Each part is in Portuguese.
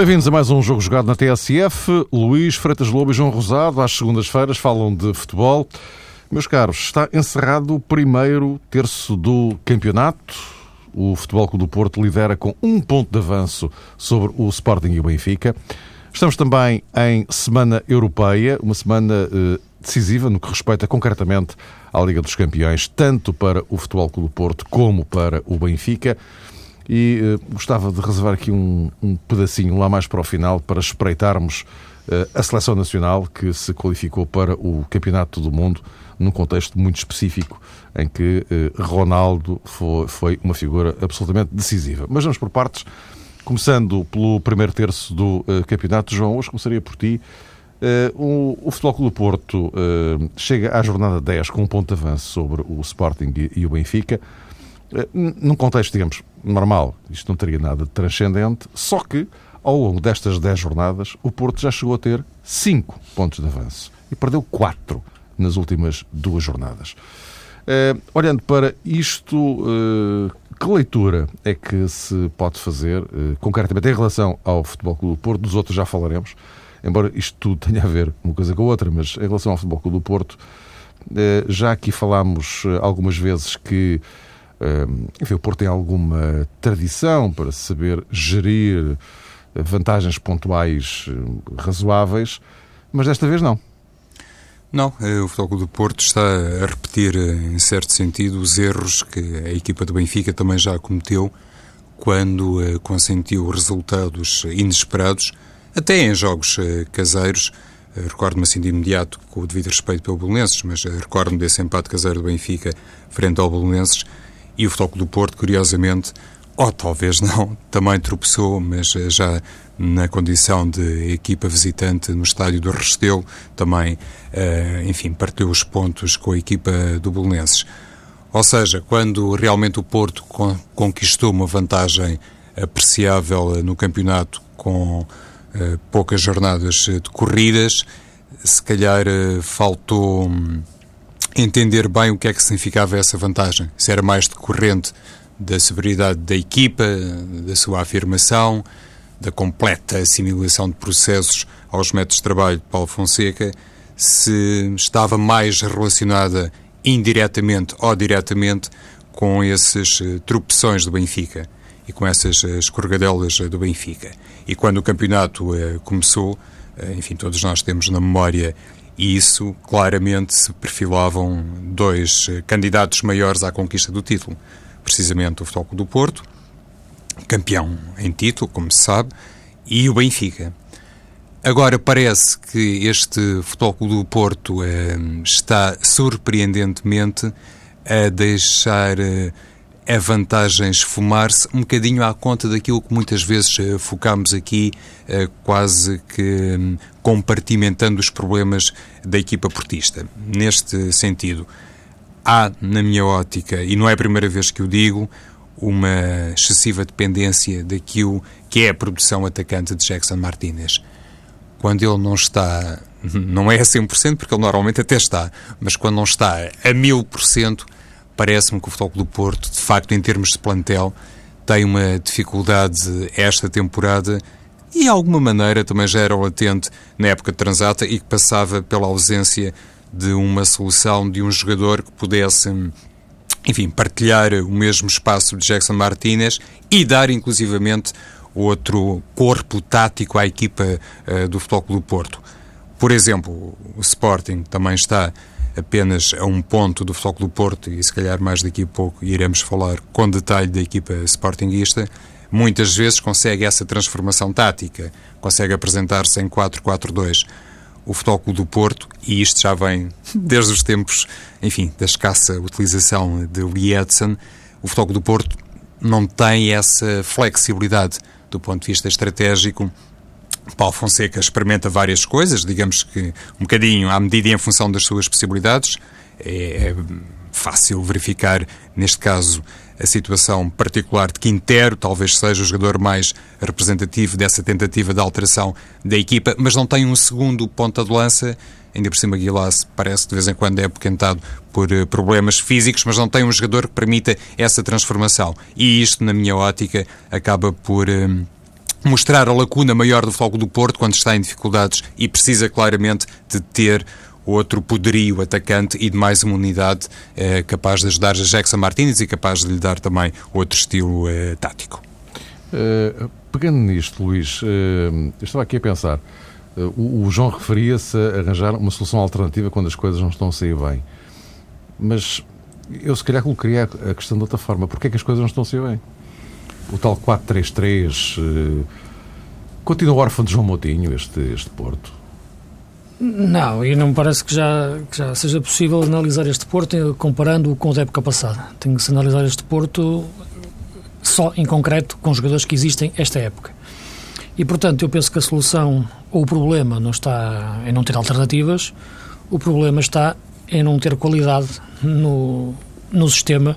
Bem-vindos a mais um jogo jogado na TSF. Luís Freitas Lobo e João Rosado, às segundas-feiras, falam de futebol. Meus caros, está encerrado o primeiro terço do campeonato. O Futebol Clube do Porto lidera com um ponto de avanço sobre o Sporting e o Benfica. Estamos também em semana europeia, uma semana eh, decisiva no que respeita concretamente à Liga dos Campeões, tanto para o Futebol Clube do Porto como para o Benfica. E eh, gostava de reservar aqui um, um, pedacinho lá mais para o final para espreitarmos eh, a seleção nacional que se qualificou para o Campeonato do Mundo num contexto muito específico em que eh, Ronaldo foi, foi uma figura absolutamente decisiva. Mas vamos por partes. Começando pelo primeiro terço do uh, campeonato, João, hoje começaria por ti. Uh, o, o Futebol Clube do Porto uh, chega à jornada 10 com um ponto de avanço sobre o Sporting e, e o Benfica. num contexto, digamos, normal, isto não teria nada de transcendente, só que ao longo destas 10 jornadas o Porto já chegou a ter 5 pontos de avanço e perdeu 4 nas últimas duas jornadas. olhando para isto, que leitura é que se pode fazer, eh, concretamente em relação ao Futebol Clube do Porto? Dos outros já falaremos, embora isto tudo tenha a ver uma coisa com a outra, mas em relação ao Futebol Clube do Porto, já aqui falámos algumas vezes que enfim, o Porto tem alguma tradição para saber gerir vantagens pontuais razoáveis, mas desta vez não. Não, eh, o Futebol do Porto está a repetir, eh, em certo sentido, os erros que a equipa do Benfica também já cometeu quando eh, consentiu resultados inesperados, até em jogos caseiros. Recordo-me assim de imediato, com o devido respeito pelo Belenenses, mas recordo-me desse empate caseiro do Benfica frente ao Belenenses e o Futebol do Porto, curiosamente, ou talvez não, também tropeçou, mas já na condição de equipa visitante no estádio do Restelo, também, uh, enfim, partiu os pontos com a equipa do Belenenses. Ou seja, quando realmente o Porto con conquistou uma vantagem apreciável no campeonato com poucas jornadas decorridas, se calhar faltou um, entender bem o que é que significava essa vantagem. Se era mais decorrente da severidade da equipa, da sua afirmação, da completa assimilação de processos aos métodos de trabalho de Paulo Fonseca, se estava mais relacionada indiretamente ou diretamente com esses uh, tropeções do Benfica e com essas uh, escorregadelas uh, do Benfica. E quando o campeonato começou, enfim, todos nós temos na memória isso, claramente se perfilavam dois candidatos maiores à conquista do título. Precisamente o Futebol do Porto campeão em título, como se sabe, e o Benfica. Agora parece que este Futebol Clube do Porto eh, está surpreendentemente a deixar eh, a vantagem esfumar-se um bocadinho à conta daquilo que muitas vezes eh, focamos aqui, eh, quase que hum, compartimentando os problemas da equipa portista. Neste sentido, há, na minha ótica, e não é a primeira vez que o digo, uma excessiva dependência daquilo que é a produção atacante de Jackson Martinez. Quando ele não está, não é a 100%, porque ele normalmente até está, mas quando não está a 1000%, parece-me que o Futebol do Porto, de facto, em termos de plantel, tem uma dificuldade esta temporada e, de alguma maneira, também já era latente na época de Transata e que passava pela ausência de uma solução de um jogador que pudesse enfim, partilhar o mesmo espaço de Jackson Martinez e dar inclusivamente outro corpo tático à equipa uh, do Futebol Clube do Porto. Por exemplo, o Sporting também está apenas a um ponto do Futebol Clube do Porto e se calhar mais daqui a pouco iremos falar com detalhe da equipa Sportingista. Muitas vezes consegue essa transformação tática, consegue apresentar-se em 4-4-2 o Futebol Clube do Porto, e isto já vem desde os tempos, enfim, da escassa utilização de Lietzen, o Futebol Clube do Porto não tem essa flexibilidade do ponto de vista estratégico. Paulo Fonseca experimenta várias coisas, digamos que um bocadinho à medida e em função das suas possibilidades. É, é fácil verificar, neste caso, a situação particular de Quintero, talvez seja o jogador mais representativo dessa tentativa de alteração da equipa, mas não tem um segundo ponta de lança. Ainda por cima, Guilás parece de vez em quando é apoquentado por uh, problemas físicos, mas não tem um jogador que permita essa transformação. E isto, na minha ótica, acaba por uh, mostrar a lacuna maior do Foco do Porto quando está em dificuldades e precisa claramente de ter outro poderio atacante e de mais uma unidade eh, capaz de ajudar a Jackson Martínez e capaz de lhe dar também outro estilo eh, tático. Uh, pegando nisto, Luís, uh, eu estava aqui a pensar. Uh, o, o, João referia-se a arranjar uma solução alternativa quando as coisas não estão a sair bem. Mas eu, se calhar, colocaria a questão de outra forma. Porquê é que as coisas não estão a sair bem? O tal 4-3-3 continua órfão de João Moutinho, este, este Porto? Não, e não me parece que já, que já seja possível analisar este Porto comparando-o com o da época passada. Tem que se analisar este Porto só em concreto com os jogadores que existem esta época. E, portanto, eu penso que a solução ou o problema não está em não ter alternativas, o problema está em não ter qualidade no, no sistema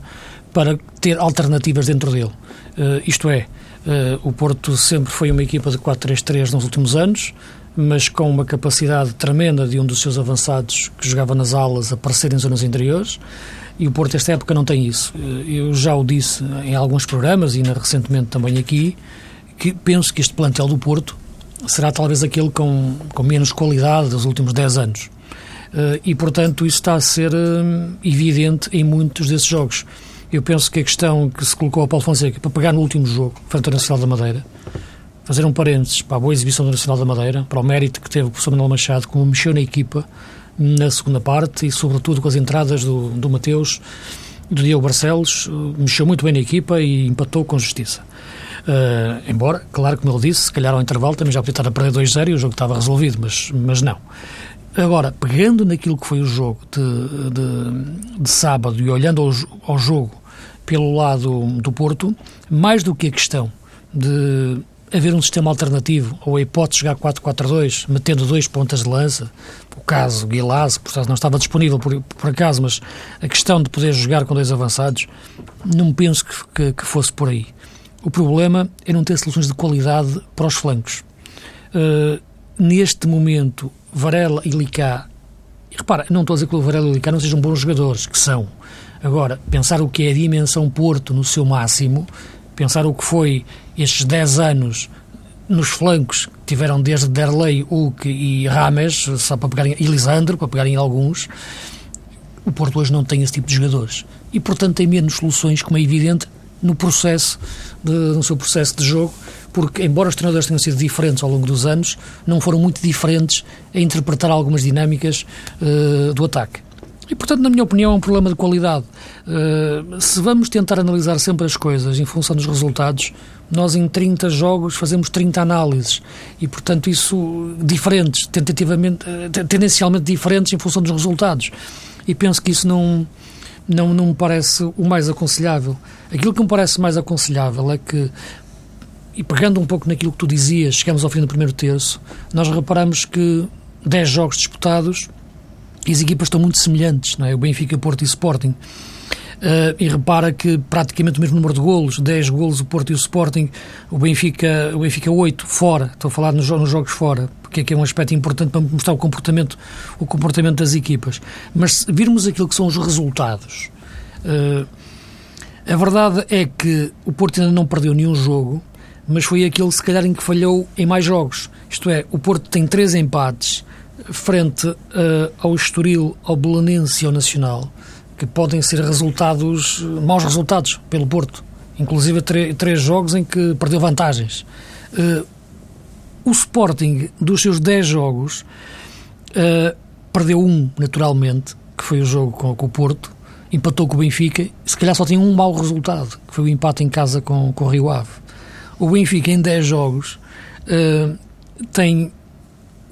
para ter alternativas dentro dele. Uh, isto é, uh, o Porto sempre foi uma equipa de 4-3-3 nos últimos anos, mas com uma capacidade tremenda de um dos seus avançados que jogava nas alas aparecer em zonas interiores e o Porto esta época não tem isso. Eu já o disse em alguns programas e recentemente também aqui, que penso que este plantel do Porto será talvez aquele com, com menos qualidade dos últimos 10 anos. Eh, e, portanto, isso está a ser eh, evidente em muitos desses jogos. Eu penso que a questão que se colocou ao Paulo Fonseca para pegar no último jogo, frente ao Nacional da Madeira, fazer um parênteses para a boa exibição do Nacional da Madeira, para o mérito que teve o professor Manuel Machado, como mexeu na equipa, na segunda parte e, sobretudo, com as entradas do, do Mateus, do Diego Barcelos, mexeu muito bem na equipa e empatou com justiça. Uh, embora, claro, como ele disse, se calhar ao intervalo também já podia estar a perder 2-0 e o jogo estava resolvido, mas, mas não. Agora, pegando naquilo que foi o jogo de, de, de sábado e olhando ao, ao jogo pelo lado do Porto, mais do que a questão de haver um sistema alternativo ou a hipótese de jogar 4-4-2, metendo dois pontas de lança, o caso Guilaz, portanto não estava disponível por, por, acaso, mas a questão de poder jogar com dois avançados, não penso que, que, que, fosse por aí. O problema é não ter soluções de qualidade para os flancos. Uh, neste momento, Varela e Licá, repara, não estou a dizer que o Varela e o Licá não sejam bons jogadores, que são. Agora, pensar o que é a dimensão Porto no seu máximo, pensar o que foi estes 10 anos nos flancos tiveram desde Derlei, Hulk e Rames, só para pegarem, e Lisandro, para pegarem alguns, o Porto hoje não tem esse tipo de jogadores. E, portanto, tem menos soluções, como é evidente, no processo, de, no seu processo de jogo, porque, embora os treinadores tenham sido diferentes ao longo dos anos, não foram muito diferentes a interpretar algumas dinâmicas uh, do ataque. E, portanto, na minha opinião, é um problema de qualidade. Uh, se vamos tentar analisar sempre as coisas em função dos resultados, nós em 30 jogos fazemos 30 análises e, portanto, isso diferentes, tentativamente, uh, tendencialmente diferentes em função dos resultados. E penso que isso não, não, não me parece o mais aconselhável. Aquilo que me parece mais aconselhável é que, e pegando um pouco naquilo que tu dizias, chegamos ao fim do primeiro terço, nós reparamos que 10 jogos disputados as equipas estão muito semelhantes, não é? O Benfica, Porto e Sporting. Uh, e repara que praticamente o mesmo número de golos, 10 golos o Porto e o Sporting, o Benfica, o Benfica 8 fora, estou a falar nos, nos jogos fora, porque é é um aspecto importante para mostrar o comportamento, o comportamento das equipas. Mas se virmos aquilo que são os resultados, uh, a verdade é que o Porto ainda não perdeu nenhum jogo, mas foi aquele se calhar em que falhou em mais jogos. Isto é, o Porto tem três empates, frente uh, ao Estoril, ao Belenense e ao Nacional, que podem ser resultados, maus resultados pelo Porto. Inclusive três jogos em que perdeu vantagens. Uh, o Sporting, dos seus 10 jogos, uh, perdeu um, naturalmente, que foi o jogo com, com, o Porto, empatou com o Benfica, se calhar só tem um mau resultado, que foi o empate em casa com, com o Rio Ave. O Benfica, em 10 jogos, tem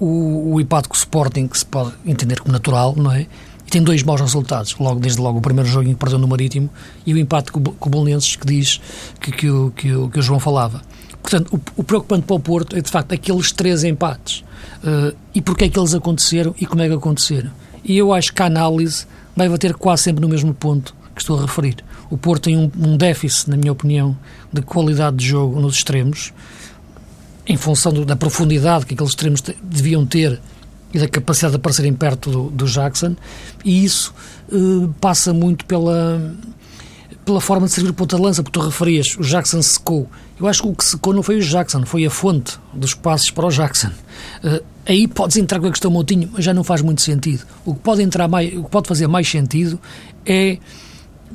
o, o Sporting, que se pode entender como natural, não é? E tem dois maus resultados, logo, desde logo o primeiro jogo em que perdeu no Marítimo e o empate com, com o Bolonenses que diz que, que, o, que, o, que o João falava. Portanto, o, o, preocupante para o Porto é de facto aqueles três empates uh, e porque é que eles aconteceram e como é que aconteceram. E eu acho que a análise vai bater quase sempre no mesmo ponto que estou a referir. O Porto tem um, um déficit, na minha opinião, de qualidade de jogo nos extremos em função do, da profundidade que aqueles extremos deviam ter e da capacidade de aparecerem perto do, do Jackson, e isso uh, passa muito pela, pela forma de servir o ponta de lança, porque tu referias, o Jackson secou. Eu acho que o que secou não foi o Jackson, foi a fonte dos passos para o Jackson. Uh, aí podes entrar com a questão Moutinho, mas já não faz muito sentido. O que pode entrar mais, o que pode fazer mais sentido é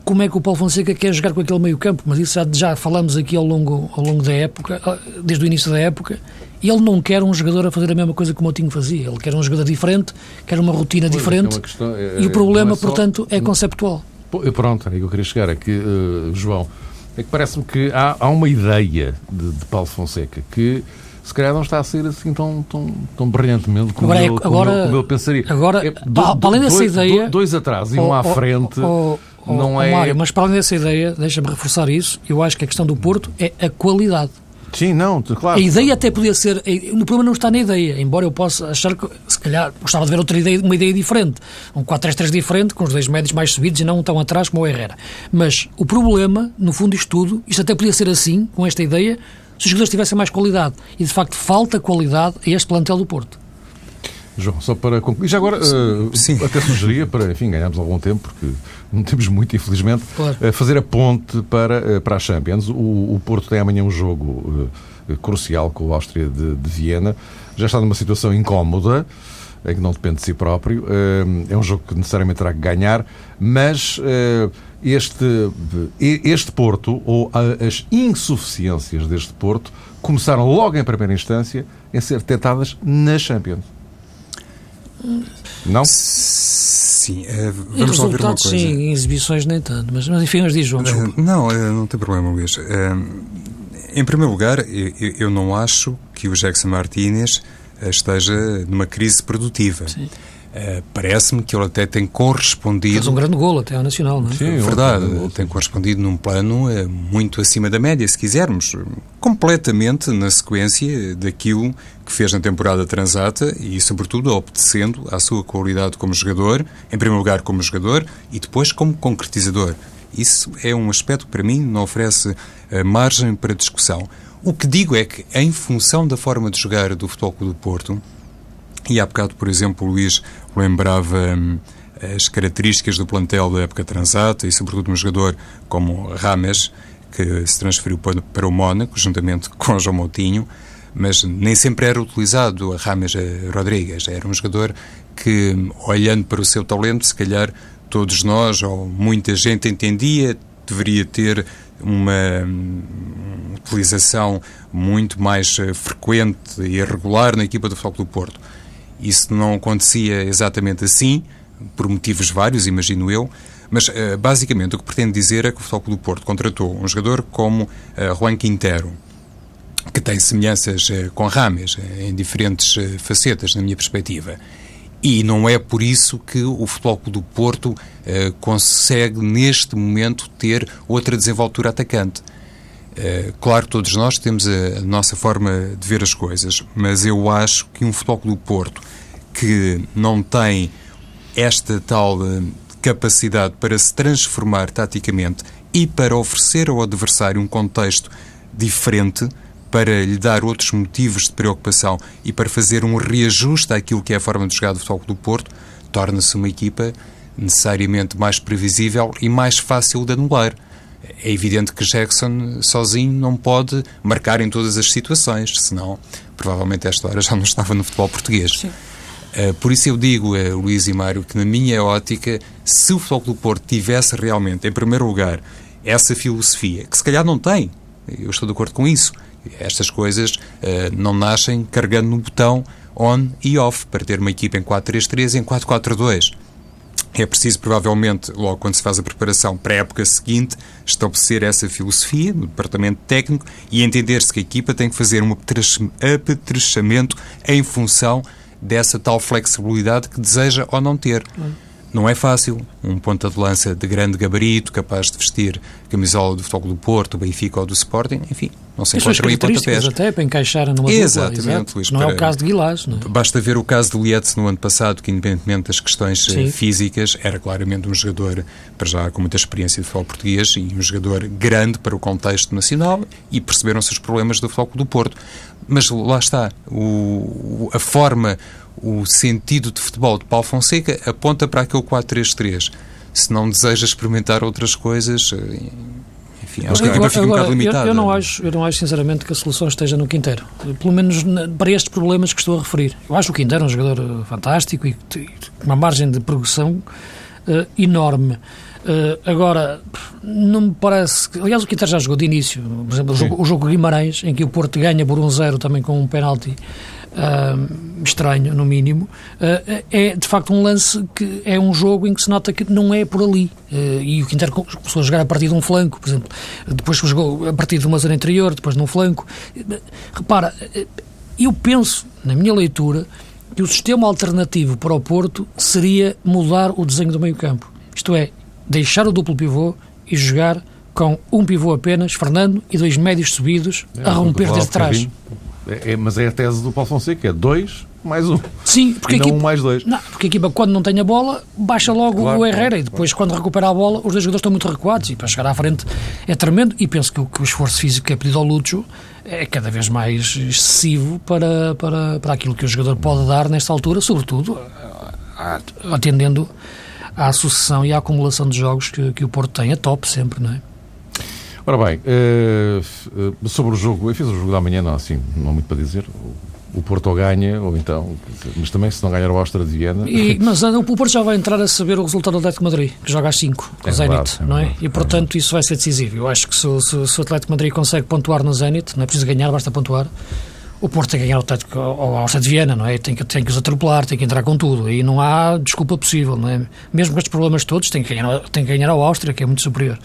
como é que o Paulo Fonseca quer jogar com aquele meio campo, mas isso já, já falamos aqui ao longo, ao longo da época, ah, desde o início da época, ele não quer um jogador a fazer a mesma coisa que o Moutinho fazia, ele quer um jogador diferente, quer uma rotina pois, é diferente, é questão, é, e o problema, é só... portanto, é conceptual. Pronto, é que eu queria chegar aqui, uh, João, é que parece-me que há, há, uma ideia de, de Paulo Fonseca que se calhar não está a ser assim tão, tão, tão brilhantemente como, agora, eu, como, agora, eu, como eu pensaria. Agora, é, do, além dessa dois, ideia... Dois atrás e um à frente... Oh, oh, não é... Mário, mas para além dessa ideia, deixa-me reforçar isso, eu acho que a questão do Porto é a qualidade. Sim, não, claro. A ideia até podia ser. O problema não está na ideia, embora eu possa achar que, se calhar, gostava de ver outra ideia, uma ideia diferente. Um 4-3-3 diferente, com os dois médios mais subidos e não tão atrás como o Herrera. Mas o problema, no fundo, isto tudo, isto até podia ser assim, com esta ideia, se os jogadores tivessem mais qualidade. E de facto falta qualidade a este plantel do Porto. João, só para concluir. Já agora, uh, até sugeria, para, enfim, ganharmos algum tempo, porque não temos muito, infelizmente, claro. uh, fazer a ponte para, uh, para a Champions. O, o, Porto tem amanhã um jogo crucial com o Áustria de, de, Viena. Já está numa situação incómoda, em que não depende de si próprio. é um jogo que necessariamente terá que ganhar, mas este, este Porto, ou as insuficiências deste Porto, começaram logo em primeira instância a ser detectadas na Champions. Não? Sim, uh, vamos lá ver uma coisa. sim, em exibições nem tanto, mas, mas enfim, mas diz João. Uh, não, uh, não tem problema, Luís. em primeiro lugar, eu, eu, não acho que o Jackson Martínez esteja numa crise produtiva. Sim. Uh, Parece-me que ele até tem correspondido. Fez um grande golo até ao Nacional, não é? Sim, verdade. Tem correspondido num plano uh, muito acima da média, se quisermos. Completamente na sequência daquilo que fez na temporada transata e, sobretudo, obedecendo à sua qualidade como jogador, em primeiro lugar como jogador e depois como concretizador. Isso é um aspecto que, para mim, não oferece uh, margem para discussão. O que digo é que, em função da forma de jogar do Futebol Clube do Porto, e há bocado, por exemplo, o Luís lembrava hum, as características do plantel da época transata e, sobretudo, um jogador como Rames, que se transferiu para o Mónaco, juntamente com João Moutinho, mas nem sempre era utilizado a Rames Rodrigues. Era um jogador que, olhando para o seu talento, se calhar todos nós, ou muita gente entendia, deveria ter uma hum, utilização muito mais eh, frequente e regular na equipa do Futebol do Porto. Isso não acontecia exatamente assim, por motivos vários, imagino eu, mas uh, basicamente o que pretendo dizer é que o Futebol do Porto contratou um jogador como uh, Juan Quintero, que tem semelhanças uh, com Rames em diferentes facetas, na minha perspectiva. E não é por isso que o Futebol do Porto consegue, neste momento, ter outra desenvoltura atacante. Eh, claro, todos nós temos a, nossa forma de ver as coisas, mas eu acho que um Futebol do Porto que não tem esta tal eh, capacidade para se transformar taticamente e para oferecer ao adversário um contexto diferente, para lhe dar outros motivos de preocupação e para fazer um reajuste àquilo que é a forma de jogar do Futebol do Porto, torna-se uma equipa necessariamente mais previsível e mais fácil de anular é evidente que Jackson sozinho não pode marcar em todas as situações, senão provavelmente esta hora já não estava no futebol português. Uh, por isso eu digo, uh, Luís e Mário, que na minha ótica, se o Futebol do Porto tivesse realmente, em primeiro lugar, essa filosofia, que se calhar não tem, eu estou de acordo com isso, estas coisas uh, não nascem carregando no botão on e off, para ter uma equipa em 4-3-3 e em 4-4-2 é preciso, provavelmente, logo quando se faz a preparação para a época seguinte, estabelecer essa filosofia no departamento técnico e entender-se que a equipa tem que fazer um apetrechamento em função dessa tal flexibilidade que deseja ou não ter. Não é fácil. Um ponta de lança de grande gabarito, capaz de vestir camisola do Futebol do Porto, do Benfica ou do Sporting, enfim, não se encontra em pontapés. até para encaixar numa Exatamente, dupla, Luís, Não para... é o caso de Guilás, é? Basta ver o caso de Lietz no ano passado, que independentemente das questões eh, Sim. físicas, era claramente um jogador, para já com muita experiência de futebol português e um jogador grande para o contexto nacional e perceberam-se os problemas do Futebol do Porto. Mas lá está, o, a forma, o sentido de futebol de Paulo Fonseca aponta para aquele 4-3-3. se não deseja experimentar outras coisas, enfim, acho que a equipa fica um bocado limitada. Eu, eu, não acho, eu não acho, sinceramente, que a solução esteja no Quinteiro. Pelo menos para estes problemas que estou a referir. Eu acho o Quinteiro um jogador fantástico e com uma margem de progressão uh, enorme. Uh, agora, não me parece. Que, aliás, o Quinteiro já jogou de início. Por exemplo, o jogo, o jogo Guimarães, em que o Porto ganha por um zero também com um penalti uh, estranho, no mínimo, uh, é de facto um lance que é um jogo em que se nota que não é por ali. Uh, e o Quintero começou a jogar a partir de um flanco, por exemplo, depois jogou a partir de uma zona interior, depois num flanco. Repara, eu penso, na minha leitura, que o sistema alternativo para o Porto seria mudar o desenho do meio-campo. Isto é, deixar o duplo pivô e jogar com um pivô apenas, Fernando, e dois médios subidos é, a romper desde trás. É, é, mas é a tese do Paulo Fonseca, é dois mais um. Sim, porque e a equipa, um mais dois. Não, porque a equipa, quando não tem a bola, baixa logo claro, o Herrera claro, e depois, claro. quando recupera a bola, os dois jogadores estão muito recuados e para chegar à frente é tremendo. E penso que o, que o esforço físico que é pedido ao Lúcio é cada vez mais excessivo para, para, para aquilo que o jogador pode dar nesta altura, sobretudo atendendo à sucessão e à acumulação de jogos que, que o Porto tem. É top sempre, não é? Ora bem, uh, sobre o jogo, eu fiz o jogo da manhã, não, assim, não há muito para dizer. O Porto ganha, ou então, mas também se não ganhar o Áustria de Viena. E, mas o Porto já vai entrar a saber o resultado do Atlético Madrid, que joga às 5, com é o Zenit, é não é? Verdade, e portanto é isso vai ser decisivo. Eu acho que se, se, se o Atlético Madrid consegue pontuar no Zenit, não é preciso ganhar, basta pontuar. O Porto tem que ganhar o Atlético ao Áustria de Viena, não é? Tem que, tem que os atropelar, tem que entrar com tudo. E não há desculpa possível, não é? Mesmo com estes problemas todos, tem que ganhar, tem que ganhar ao Áustria, que é muito superior.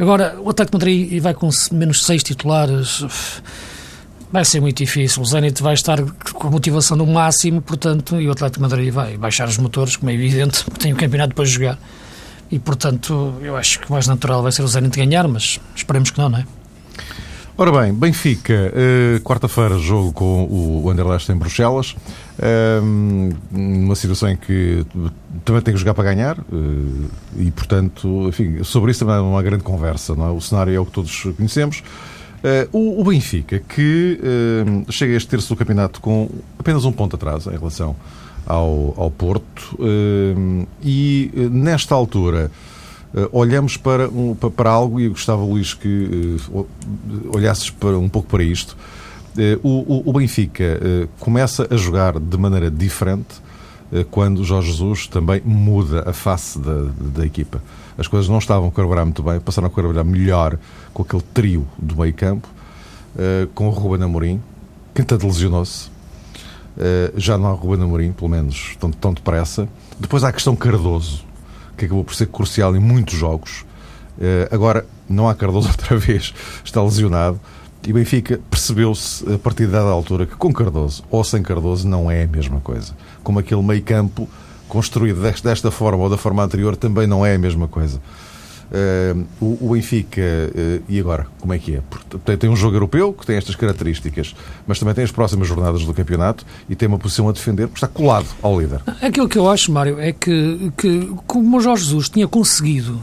Agora, o Atlético Madrid vai com menos seis titulares. Vai ser muito difícil. O Zenit vai estar com a motivação no máximo, portanto, e o Atlético Madrid vai baixar os motores, como é evidente, porque tem o campeonato para jogar. E, portanto, eu acho que o mais natural vai ser o Zenit ganhar, mas esperemos que não, não é? Ora bem, Benfica, uh, quarta-feira, jogo com o Anderlecht em Bruxelas. Uh, uma situação em que também tem que jogar para ganhar uh, e, portanto, enfim, sobre isso também é uma grande conversa. Não é? O cenário é o que todos conhecemos. O, o, Benfica, que chega a este terço do campeonato com apenas um ponto atrás em relação ao, ao Porto e, nesta altura Uh, olhamos para, um, para algo, e eu gostava, Luís, que uh, olhasses para, um pouco para isto. Uh, o, o, Benfica começa a jogar de maneira diferente quando Jorge Jesus também muda a face da, da equipa. As coisas não estavam a carburar muito bem, passaram a carburar melhor com aquele trio do meio campo, com o Ruben Amorim, que tanto lesionou-se. já não há Ruben Amorim, pelo menos tão, tão depressa. Depois há a questão Cardoso, que acabou por ser crucial em muitos jogos. Uh, agora, não há Cardoso outra vez, está lesionado. E Benfica percebeu-se a partir de dada altura que com Cardoso ou sem Cardoso não é a mesma coisa. Como aquele meio campo construído desta forma ou da forma anterior também não é a mesma coisa. Uh, o, o, Benfica, uh, e agora, como é que é? Porque tem um jogo europeu que tem estas características, mas também tem as próximas jornadas do campeonato e tem uma posição a defender porque está colado ao líder. Aquilo que eu acho, Mário, é que, que como o Jorge Jesus tinha conseguido,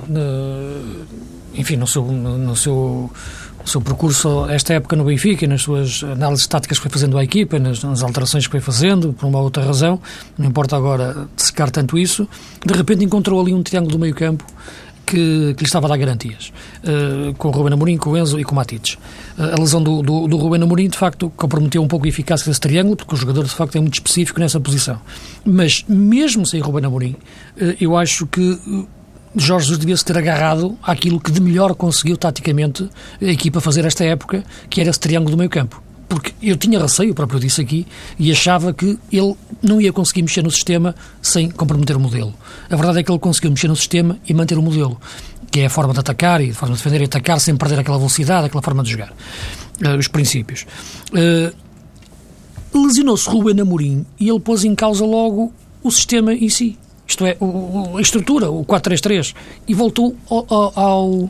enfim, no seu, no, no seu o seu percurso esta época no Benfica nas suas análises táticas que foi fazendo à equipa, nas, nas, alterações que foi fazendo, por uma outra razão, não importa agora secar tanto isso, de repente encontrou ali um triângulo do meio campo que, que lhe estava a dar garantias, uh, com o Ruben Amorim, com o Enzo e com o Matites. Uh, a lesão do, do, do Ruben Amorim, de facto, comprometeu um pouco a eficácia desse triângulo, porque o jogador, de facto, é muito específico nessa posição. Mas, mesmo sem Ruben Amorim, uh, eu acho que Jorge Jesus devia-se ter agarrado àquilo que de melhor conseguiu taticamente a equipa fazer esta época, que era esse triângulo do meio campo porque eu tinha receio, o próprio disse aqui, e achava que ele não ia conseguir mexer no sistema sem comprometer o modelo. A verdade é que ele conseguiu mexer no sistema e manter o modelo, que é a forma de atacar e a forma de defender e atacar sem perder aquela velocidade, aquela forma de jogar. Uh, os princípios. Uh, Lesionou-se Ruben Amorim e ele pôs em causa logo o sistema em si. Isto é, o, a estrutura, o 4-3-3. E voltou ao, ao,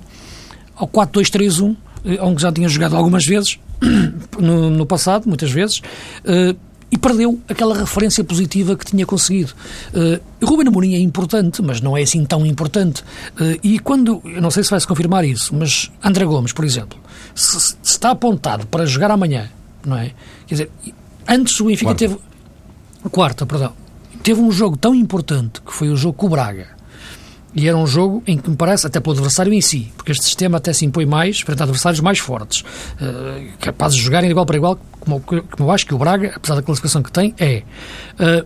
ao 4-2-3-1, eh, onde já tinha jogado algumas vezes, no, no passado, muitas vezes, uh, e perdeu aquela referência positiva que tinha conseguido. Uh, Ruben Amorim é importante, mas não é assim tão importante. Uh, e quando, eu não sei se vai se confirmar isso, mas André Gomes, por exemplo, se, se está apontado para jogar amanhã, não é? Quer dizer, antes o Benfica quarta. teve quarta, perdão, teve um jogo tão importante que foi o jogo com o Braga E era um jogo em que me parece, até pelo adversário em si, porque este sistema até se impõe mais frente a adversários mais fortes, uh, capazes de jogarem igual para igual, como, como eu acho que o Braga, apesar da classificação que tem, é. Uh,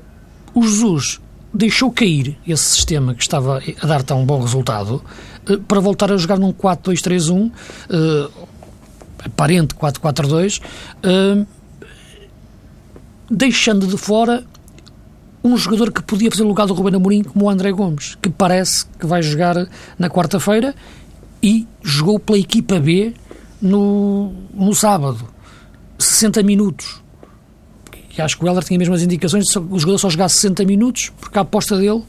o Jesus deixou cair esse sistema que estava a dar tão bom resultado uh, para voltar a jogar num 4-2-3-1, aparente 4-4-2, deixando de fora um jogador que podia fazer o lugar do Ruben Amorim como o André Gomes, que parece que vai jogar na quarta-feira e jogou pela equipa B no, no sábado. 60 minutos. E acho que o Helder tinha mesmo as indicações de o jogador só jogar 60 minutos, porque a aposta dele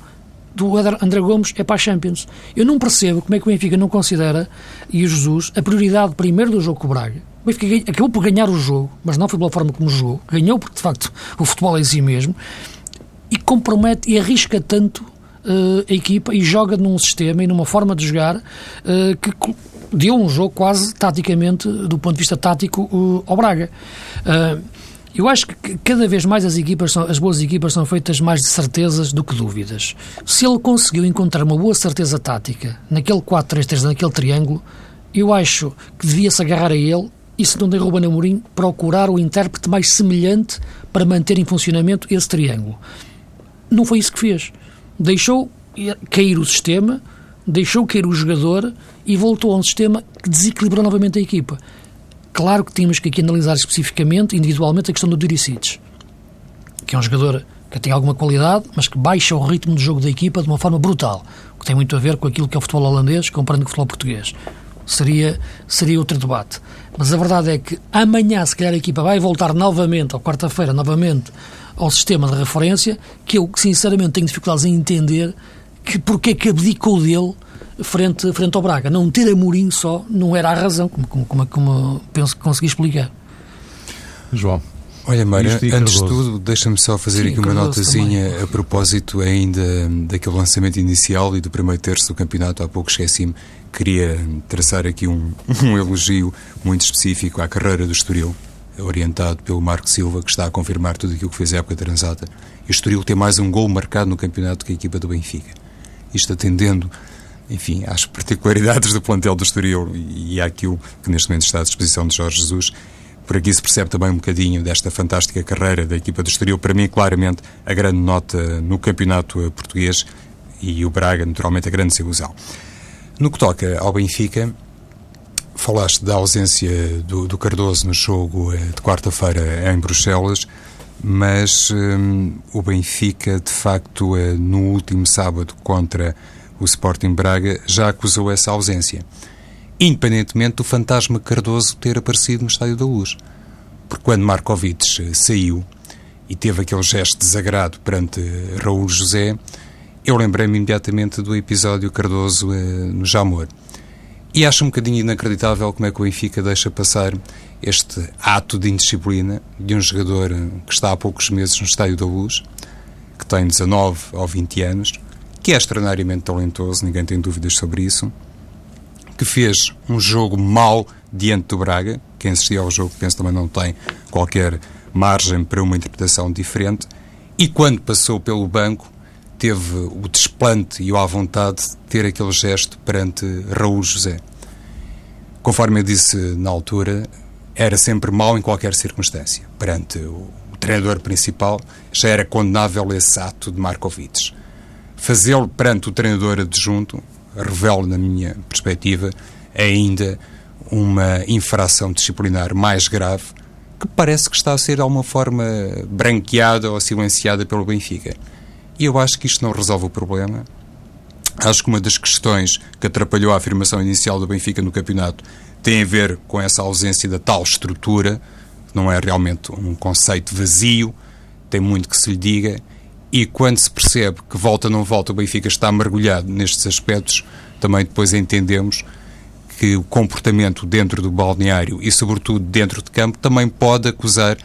do André Gomes é para a Champions. Eu não percebo como é que o Benfica não considera, e o Jesus, a prioridade primeiro do jogo com o Braga. O Benfica acabou por ganhar o jogo, mas não foi pela forma como jogou. Ganhou porque, de facto, o futebol é em si mesmo e compromete e arrisca tanto uh, a equipa e joga num sistema e numa forma de jogar uh, que deu um jogo quase taticamente, do ponto de vista tático, uh, ao Braga. eu acho que cada vez mais as equipas, são, as boas equipas são feitas mais de certezas do que dúvidas. Se ele conseguiu encontrar uma boa certeza tática naquele 4-3-3, naquele triângulo, eu acho que devia-se agarrar a ele e, se não tem Ruben Amorim, procurar o intérprete mais semelhante para manter em funcionamento esse triângulo. Não foi isso que fez. Deixou cair o sistema, deixou cair o jogador e voltou a um sistema que desequilibrou novamente a equipa. Claro que temos que aqui analisar especificamente, individualmente, a questão do Duricic, que é um jogador que tem alguma qualidade, mas que baixa o ritmo de jogo da equipa de uma forma brutal, o que tem muito a ver com aquilo que é o futebol holandês comparando com o futebol português. Seria, seria outro debate. Mas a verdade é que amanhã, se calhar, a equipa vai voltar novamente, ou quarta-feira, novamente, ao sistema de referência, que eu, sinceramente, tenho dificuldades em entender que porque é que abdicou dele frente, frente ao Braga. Não ter Amorim só não era a razão, como, como, como, como penso que consegui explicar. João. Olha, Mário, antes de tudo, deixa-me só fazer Sim, aqui uma notazinha também. a propósito ainda daquele lançamento inicial e do primeiro terço do campeonato. Há pouco esqueci-me. Queria traçar aqui um, um elogio muito específico à carreira do Estoril orientado pelo Marco Silva, que está a confirmar tudo aquilo que fez a época transata. E o Estoril tem mais um gol marcado no campeonato que a equipa do Benfica. Isto atendendo, enfim, às particularidades do plantel do Estoril e àquilo que neste momento está à disposição de Jorge Jesus. Por aqui se percebe também um bocadinho desta fantástica carreira da equipa do Estoril. Para mim, claramente, a grande nota no campeonato português e o Braga, naturalmente, a grande desilusão. No que toca ao Benfica, Falaste da ausência do, do Cardoso no jogo eh, de quarta-feira em Bruxelas, mas um, o Benfica, de facto, eh, no último sábado contra o Sporting Braga, já acusou essa ausência, independentemente do fantasma Cardoso ter aparecido no Estádio da Luz. Porque quando Markovic eh, saiu e teve aquele gesto de desagrado perante Raul José, eu lembrei-me imediatamente do episódio Cardoso no Jamor. E acho um bocadinho inacreditável como é que o Benfica deixa passar este ato de indisciplina de um jogador que está há poucos meses no Estádio da Luz, que tem 19 ou 20 anos, que é extraordinariamente talentoso, ninguém tem dúvidas sobre isso, que fez um jogo mau diante do Braga, quem assistiu ao jogo penso também não tem qualquer margem para uma interpretação diferente, e quando passou pelo banco teve o desplante e a vontade de ter aquele gesto perante Raul José. Conforme eu disse na altura, era sempre mau em qualquer circunstância. Perante o, o treinador principal, já era condenável esse ato de Markovic. Fazê-lo perante o treinador adjunto revela, na minha perspectiva, ainda uma infração disciplinar mais grave que parece que está a ser de alguma forma branqueada ou silenciada pelo Benfica. E eu acho que isto não resolve o problema. Acho que uma das questões que atrapalhou a afirmação inicial do Benfica no campeonato tem a ver com essa ausência da tal estrutura, não é realmente um conceito vazio, tem muito que se lhe diga, e quando se percebe que volta ou não volta o Benfica está mergulhado nestes aspectos, também depois entendemos que o comportamento dentro do balneário e, sobretudo, dentro de campo também pode acusar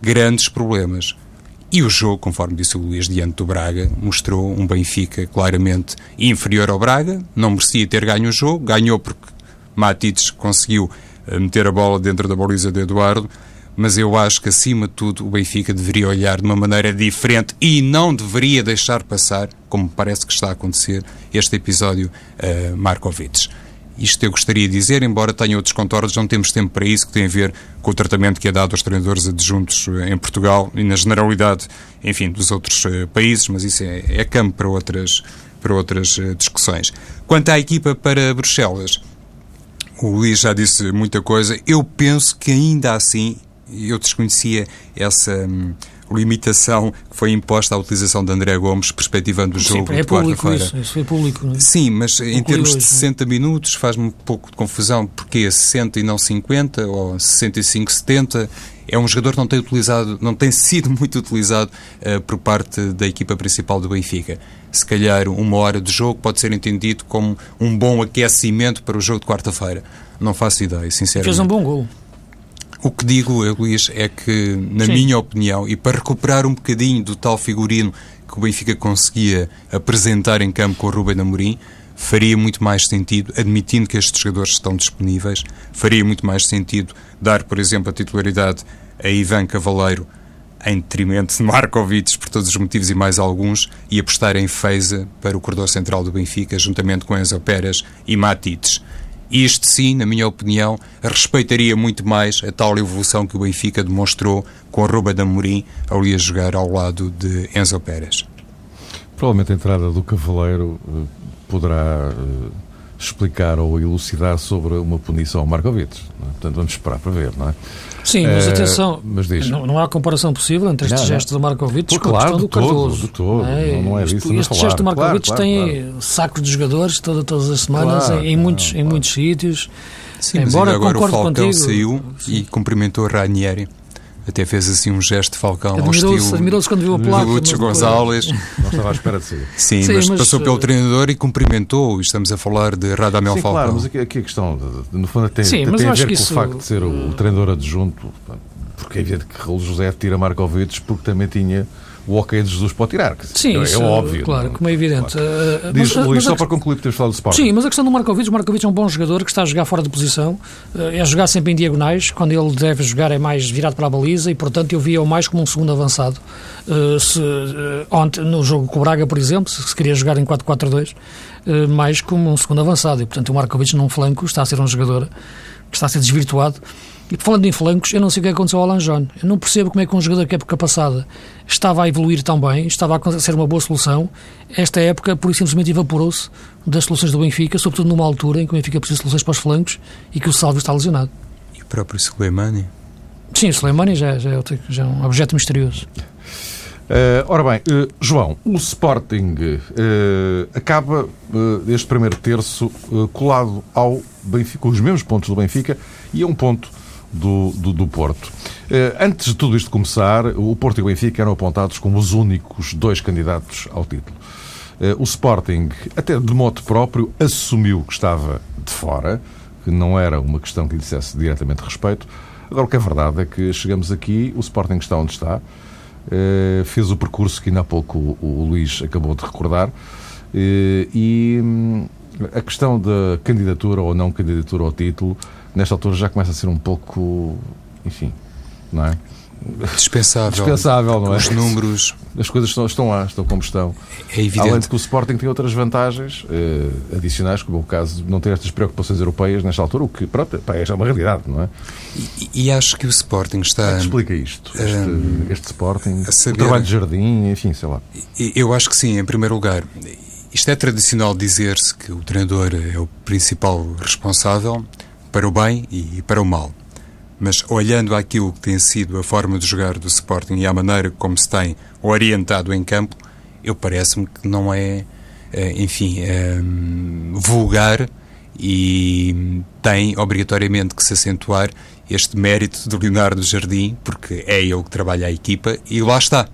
grandes problemas. E o jogo, conforme disse o Luís, diante do Braga, mostrou um Benfica claramente inferior ao Braga, não merecia ter ganho o jogo, ganhou porque Matites conseguiu eh, meter a bola dentro da baliza de Eduardo, mas eu acho que acima de tudo o Benfica deveria olhar de uma maneira diferente e não deveria deixar passar como parece que está a acontecer, este episódio uh, Markovic. Isto eu gostaria de dizer, embora tenha outros contornos, não temos tempo para isso, que tem a ver com o tratamento que é dado aos treinadores adjuntos eh, em Portugal e na generalidade, enfim, dos outros uh, países, mas isso é, é, campo para outras, para outras uh, discussões. Quanto à equipa para Bruxelas, o Luís já disse muita coisa. Eu penso que ainda assim, eu desconhecia essa. Limitação que foi imposta à utilização de André Gomes, perspectivando o jogo Sim, é de quarta-feira. Isso, isso foi público. É? Sim, mas em termos de 60 é? minutos faz-me um pouco de confusão, porque 60 e não 50, ou 65, 70, é um jogador que não tem utilizado, não tem sido muito utilizado uh, por parte da equipa principal do Benfica. Se calhar uma hora de jogo pode ser entendido como um bom aquecimento para o jogo de quarta-feira. Não faço ideia, sinceramente. Fez um bom gol. O que digo, Luís, é que, na Sim. minha opinião, e para recuperar um bocadinho do tal figurino que o Benfica conseguia apresentar em campo com o Ruben Amorim, faria muito mais sentido, admitindo que estes jogadores estão disponíveis, faria muito mais sentido dar, por exemplo, a titularidade a Ivan Cavaleiro em detrimento de Markovic, por todos os motivos e mais alguns, e apostar em Feiza para o corredor central do Benfica, juntamente com Enzo Pérez e Matites. Isto sim, na minha opinião, respeitaria muito mais a tal evolução que o Benfica demonstrou com a Ruba da Amorim ali a jogar ao lado de Enzo Pérez. Provavelmente a entrada do Cavaleiro eh, poderá eh, explicar ou elucidar sobre uma punição ao Markovic. É? Portanto, vamos esperar para ver, não é? Sim, mas uh, atenção, mas não, não, há comparação possível entre este não, gesto do Markovic com a questão do Cardoso. De todo, não é, não, é disso Este gesto do Markovic claro, tem claro. sacos de jogadores toda, todas as semanas claro, em, em, muitos, em muitos sítios. Sim, Embora mas agora o Falcão contigo, saiu sim. e cumprimentou Ranieri até fez assim um gesto de Falcão ao estilo admirou-se quando viu a placa Lúcio Gonzalez não estava à espera de sair sim, sim mas, mas, passou pelo eh, treinador e cumprimentou estamos a falar de Radamel sim, Falcão. claro, mas aqui, aqui a questão no fundo tem, sim, tem a ver com isso... o facto de ser o, o treinador adjunto porque é evidente que Raul José tira Markovic porque também tinha o ok de Jesus pode tirar. Sim, é, isso, é óbvio. Claro, como é evidente. Claro. Uh, Diz, mas, Luís, mas só para concluir, temos falado do Sporting. Sim, mas a questão do Markovic, o Markovic é um bom jogador que está a jogar fora de posição, é jogar sempre em diagonais, quando ele deve jogar é mais virado para a baliza e, portanto, eu via-o mais como um segundo avançado. Se, ontem, no jogo com o Braga, por exemplo, se, se queria jogar em 4-4-2, mais como um segundo avançado. E, portanto, o Markovic num flanco está a ser um jogador que está a ser desvirtuado e falando em flancos, eu não sei o que aconteceu ao Lanjon. Eu não percebo como é que um jogador que é época passada estava a evoluir tão bem, estava a ser uma boa solução. Esta época, por isso simplesmente evaporou-se das soluções do Benfica, sobretudo numa altura em que o Benfica precisa de soluções para os flancos e que o Salvio está lesionado. E o próprio Soleimani? Sim, o Soleimani já, já, é já é um objeto misterioso. Uh, ora bem, uh, João, o Sporting uh, acaba este primeiro terço colado ao Benfica, com os mesmos pontos do Benfica e a um ponto do, do, do Porto. antes de tudo isto começar, o Porto e o Benfica eram apontados como os únicos dois candidatos ao título. o Sporting, até de modo próprio, assumiu que estava de fora, que não era uma questão que lhe dissesse diretamente respeito. Agora, o que é verdade é que chegamos aqui, o Sporting está onde está, eh, fez o percurso que ainda há pouco o, o Luís acabou de recordar. E hum, a questão da candidatura ou não candidatura ao título, nesta altura já começa a ser um pouco, enfim, não é? Dispensável. Dispensável, não é? Os números. As coisas estão, estão lá, estão como estão. É evidente. Além de que o Sporting tem outras vantagens eh, adicionais, como é o caso de não ter estas preocupações europeias nesta altura, o que, pronto, pá, é já uma realidade, não é? E, e acho que o Sporting está. É explica isto? Este, um, este Sporting, saber, o trabalho de jardim, enfim, sei lá. Eu acho que sim, em primeiro lugar. Isto é tradicional dizer-se que o treinador é o principal responsável para o bem e para o mal. Mas olhando aquilo que tem sido a forma de jogar do Sporting e a maneira como se tem orientado em campo, eu parece-me que não é, é enfim, é, vulgar e tem obrigatoriamente que se acentuar este mérito de Leonardo Jardim, porque é ele que trabalha a equipa e lá está,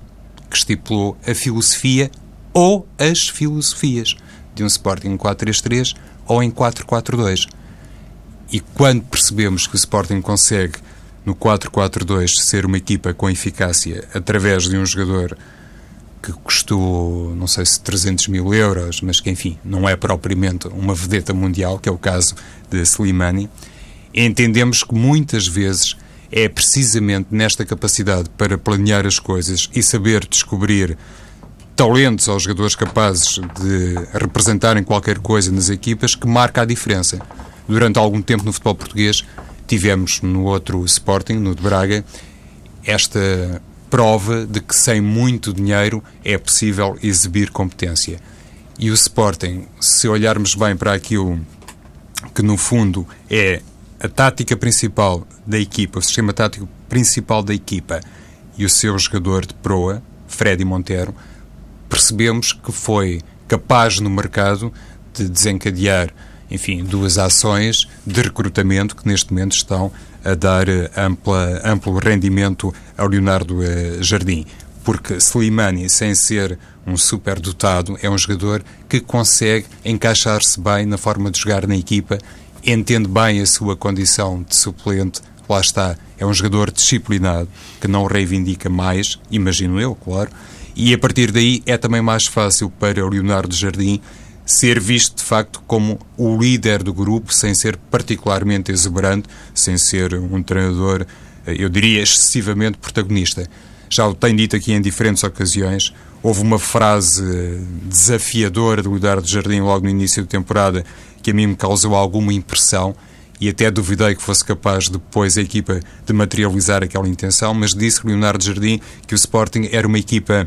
que estipulou a filosofia ou as filosofias de um Sporting 4-3-3 ou em 4-4-2. E quando percebemos que o Sporting consegue, no 4-4-2, ser uma equipa com eficácia através de um jogador que custou, não sei se 300 mil euros, mas que, enfim, não é propriamente uma vedeta mundial, que é o caso de Slimani, entendemos que muitas vezes é precisamente nesta capacidade para planear as coisas e saber descobrir talentos aos jogadores capazes de representarem qualquer coisa nas equipas que marca a diferença. Durante algum tempo no futebol português tivemos no outro Sporting, no de Braga, esta prova de que sem muito dinheiro é possível exibir competência. E o Sporting, se olharmos bem para aquilo que no fundo é a tática principal da equipa, o sistema tático principal da equipa e o seu jogador de proa, Freddy Montero, percebemos que foi capaz no mercado de desencadear, enfim, duas ações de recrutamento que neste momento estão a dar eh, ampla, amplo rendimento ao Leonardo eh, Jardim. Porque Slimani, sem ser um superdotado, é um jogador que consegue encaixar-se bem na forma de jogar na equipa, entende bem a sua condição de suplente, lá está, é um jogador disciplinado, que não reivindica mais, imagino eu, claro, e a partir daí é também mais fácil para o Leonardo Jardim ser visto de facto como o líder do grupo, sem ser particularmente exuberante, sem ser um treinador, eu diria, excessivamente protagonista. Já o tenho dito aqui em diferentes ocasiões. Houve uma frase desafiadora do Leonardo Jardim logo no início da temporada que a mim me causou alguma impressão e até duvidei que fosse capaz depois a equipa de materializar aquela intenção, mas disse Leonardo Jardim que o Sporting era uma equipa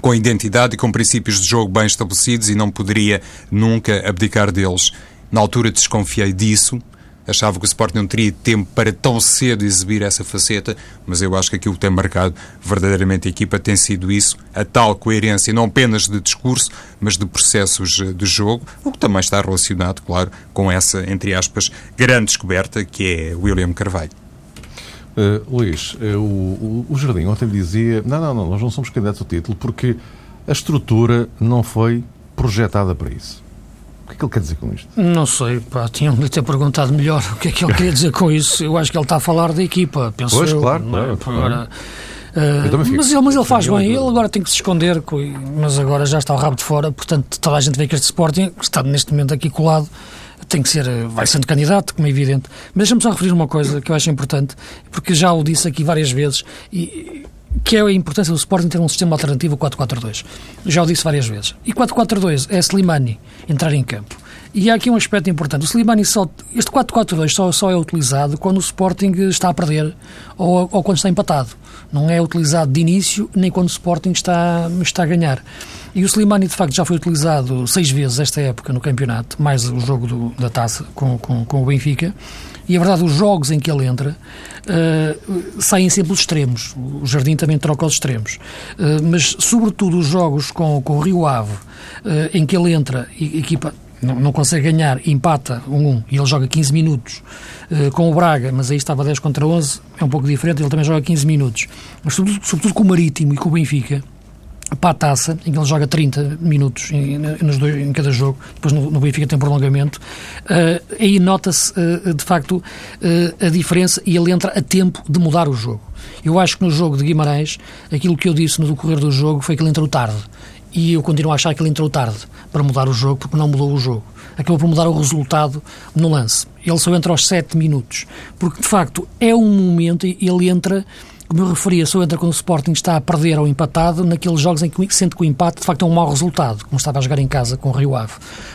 com identidade e com princípios de jogo bem estabelecidos e não poderia nunca abdicar deles. Na altura desconfiei disso, achava que o Sporting não teria tempo para tão cedo exibir essa faceta, mas eu acho que aquilo que tem marcado verdadeiramente a equipa tem sido isso, a tal coerência, não apenas de discurso, mas de processos eh, de jogo, o que também está relacionado, claro, com essa, entre aspas, grande descoberta que é William Carvalho. Uh, Luís, uh, o, o, Jardim ontem dizia: não, não, não, nós não somos candidatos ao título porque a estrutura não foi projetada para isso. O que é que ele quer dizer com isto? Não sei, pá, tinham-lhe ter perguntado melhor o que é que ele queria dizer com isso. Eu acho que ele está a falar da equipa, penso pois, eu. claro, claro. Agora, uh, mas, ele, mas ele faz bem, ele agora tem que se esconder, mas agora já está o rabo de fora, portanto toda a gente vê que este Sporting está neste momento aqui colado tem que ser, vai sendo candidato, como é evidente. Mas deixa-me só referir uma coisa que eu acho importante, porque já o disse aqui várias vezes, e, que é a importância do Sporting ter um sistema alternativo 4-4-2. Já o disse várias vezes. E 4-4-2 é Slimani entrar em campo. E há aqui um aspecto importante. O Slimani só. Este 4-4-2 só, só é utilizado quando o Sporting está a perder ou, ou quando está empatado. Não é utilizado de início nem quando o Sporting está, está a ganhar. E o Slimani, de facto, já foi utilizado seis vezes esta época no campeonato, mais o jogo do, da taça com, com, com, o Benfica. E a verdade, os jogos em que ele entra uh, saem sempre os extremos. O Jardim também troca os extremos. Uh, mas, sobretudo, os jogos com, com o Rio Ave, uh, em que ele entra e equipa não, não, consegue ganhar, empata 1-1 um, e ele joga 15 minutos uh, com o Braga, mas aí estava 10 contra 11, é um pouco diferente, ele também joga 15 minutos. Mas sobretudo, sobretudo com o Marítimo e com o Benfica, para a taça, em que ele joga 30 minutos em, nos dois, em cada jogo, depois no, no Benfica tem prolongamento, uh, aí nota-se uh, de facto uh, a diferença e ele entra a tempo de mudar o jogo. Eu acho que no jogo de Guimarães, aquilo que eu disse no decorrer do jogo foi que ele entrou tarde. E eu continuo a achar que ele entrou tarde para mudar o jogo, porque não mudou o jogo. Acabou por mudar o resultado no lance. Ele só entra aos 7 minutos, porque de facto é um momento, ele entra como eu referia, só entra quando o Sporting está a perder ou empatado naqueles jogos em que sente que o empate de facto é um mau resultado, como estava a jogar em casa com o Rio Ave.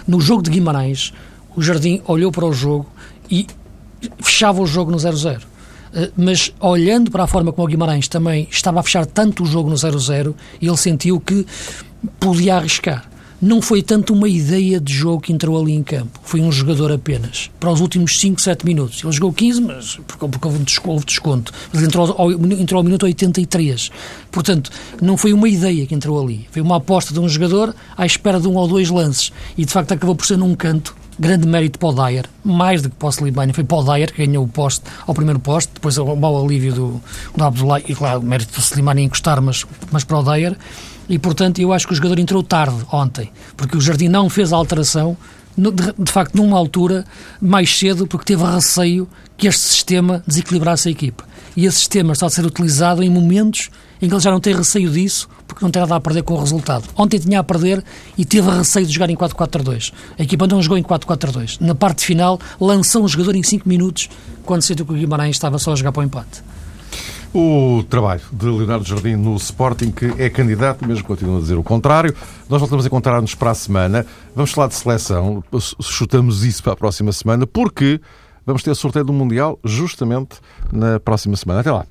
No jogo de Guimarães, o Jardim olhou para o jogo e fechava o jogo no 0-0. Eh, mas olhando para a forma como o Guimarães também estava a fechar tanto o jogo no 0-0, ele sentiu que podia arriscar. Não foi tanto uma ideia de jogo que entrou ali em campo, foi um jogador apenas, para os últimos 5, 7 minutos. Ele jogou 15, mas porque, porque houve, um desconto, mas entrou ao, entrou ao minuto 83. Portanto, não foi uma ideia que entrou ali, foi uma aposta de um jogador à espera de um ou dois lances, e de facto acabou por ser num canto, grande mérito para o Dyer, mais do que para o Slimani, foi para o Dyer que ganhou o poste ao primeiro poste, depois o mau alívio do, do Abdullah, e claro, o mérito do Slimani encostar, mas, mas para o Dyer, e, portanto, eu acho que o jogador entrou tarde ontem, porque o Jardim não fez a alteração, de, facto, numa altura mais cedo, porque teve receio que este sistema desequilibrasse a equipa. E esse sistema está a ser utilizado em momentos em que ele já não tem receio disso, porque não tem nada a perder com o resultado. Ontem tinha a perder e teve receio de jogar em 4-4-2. A equipa não jogou em 4-4-2. Na parte final, lançou um jogador em 5 minutos, quando sentiu que o Guimarães estava só a jogar para o empate. O trabalho de Leonardo Jardim no Sporting, que é candidato, mesmo continua a dizer o contrário. Nós voltamos a encontrar-nos para a semana. Vamos falar de seleção, chutamos isso para a próxima semana, porque vamos ter sorteio do Mundial justamente na próxima semana. Até lá.